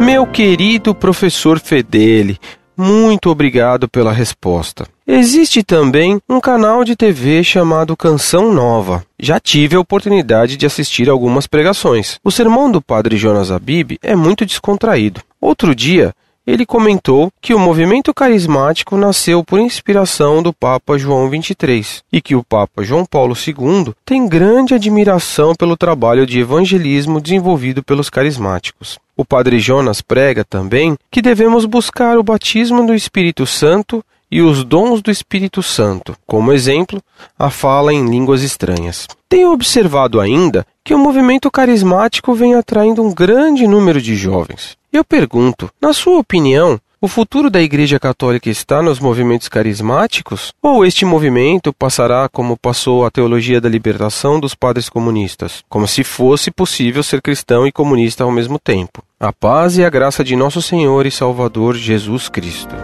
Meu querido professor Fedele, muito obrigado pela resposta. Existe também um canal de TV chamado Canção Nova. Já tive a oportunidade de assistir algumas pregações. O sermão do padre Jonas Abib é muito descontraído. Outro dia, ele comentou que o movimento carismático nasceu por inspiração do Papa João XXIII e que o Papa João Paulo II tem grande admiração pelo trabalho de evangelismo desenvolvido pelos carismáticos. O Padre Jonas prega também que devemos buscar o batismo do Espírito Santo e os dons do Espírito Santo, como exemplo, a fala em línguas estranhas. Tenho observado ainda que o movimento carismático vem atraindo um grande número de jovens. Eu pergunto, na sua opinião, o futuro da Igreja Católica está nos movimentos carismáticos? Ou este movimento passará como passou a teologia da libertação dos padres comunistas, como se fosse possível ser cristão e comunista ao mesmo tempo? A paz e a graça de nosso Senhor e Salvador Jesus Cristo.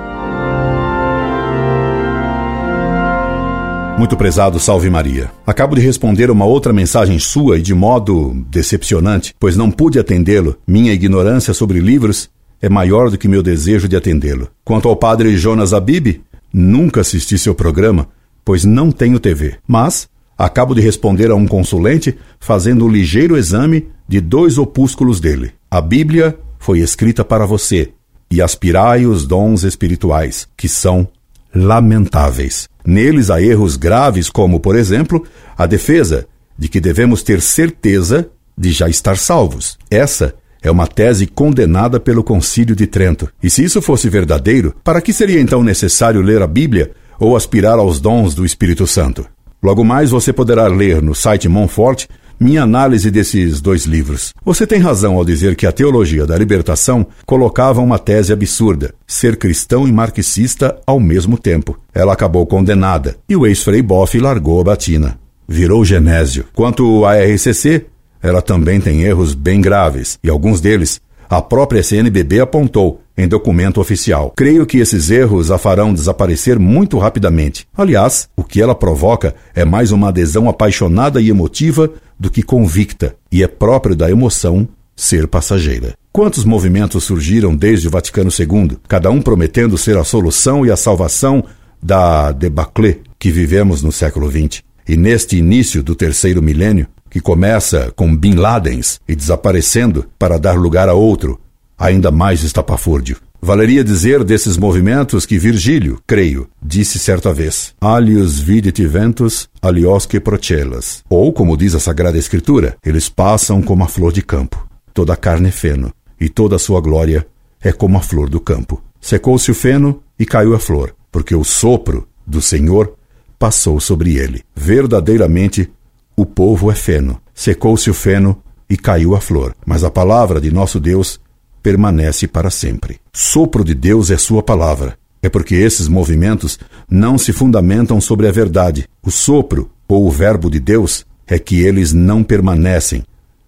Muito prezado, salve Maria. Acabo de responder uma outra mensagem sua e de modo decepcionante, pois não pude atendê-lo. Minha ignorância sobre livros é maior do que meu desejo de atendê-lo. Quanto ao padre Jonas Abib, nunca assisti seu programa, pois não tenho TV. Mas acabo de responder a um consulente fazendo um ligeiro exame de dois opúsculos dele. A Bíblia foi escrita para você e aspirai os dons espirituais, que são lamentáveis. Neles há erros graves, como, por exemplo, a defesa de que devemos ter certeza de já estar salvos. Essa é uma tese condenada pelo Concílio de Trento. E se isso fosse verdadeiro, para que seria então necessário ler a Bíblia ou aspirar aos dons do Espírito Santo? Logo mais você poderá ler no site Monfort minha análise desses dois livros. Você tem razão ao dizer que a teologia da libertação colocava uma tese absurda: ser cristão e marxista ao mesmo tempo. Ela acabou condenada e o ex-frei Boff largou a batina. Virou genésio. Quanto à RCC, ela também tem erros bem graves e alguns deles a própria CNBB apontou em documento oficial. Creio que esses erros a farão desaparecer muito rapidamente. Aliás, o que ela provoca é mais uma adesão apaixonada e emotiva do que convicta, e é próprio da emoção ser passageira. Quantos movimentos surgiram desde o Vaticano II, cada um prometendo ser a solução e a salvação da debacle que vivemos no século XX? E neste início do terceiro milênio, que começa com Bin Ladens e desaparecendo para dar lugar a outro, ainda mais estapafúrdio. Valeria dizer desses movimentos que Virgílio, creio, disse certa vez: Alius vidit ventus, aliosque procellas. Ou, como diz a Sagrada Escritura, eles passam como a flor de campo. Toda a carne é feno, e toda a sua glória é como a flor do campo. Secou-se o feno e caiu a flor, porque o sopro do Senhor passou sobre ele. Verdadeiramente o povo é feno. Secou-se o feno e caiu a flor, mas a palavra de nosso Deus permanece para sempre. Sopro de Deus é sua palavra. É porque esses movimentos não se fundamentam sobre a verdade. O sopro, ou o verbo de Deus, é que eles não permanecem,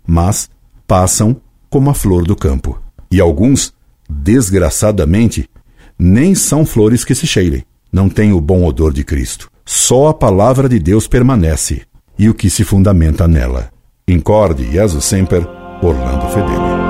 mas passam como a flor do campo. E alguns, desgraçadamente, nem são flores que se cheirem, não têm o bom odor de Cristo. Só a palavra de Deus permanece e o que se fundamenta nela. Incorde Jesus Semper, Orlando Fedeli.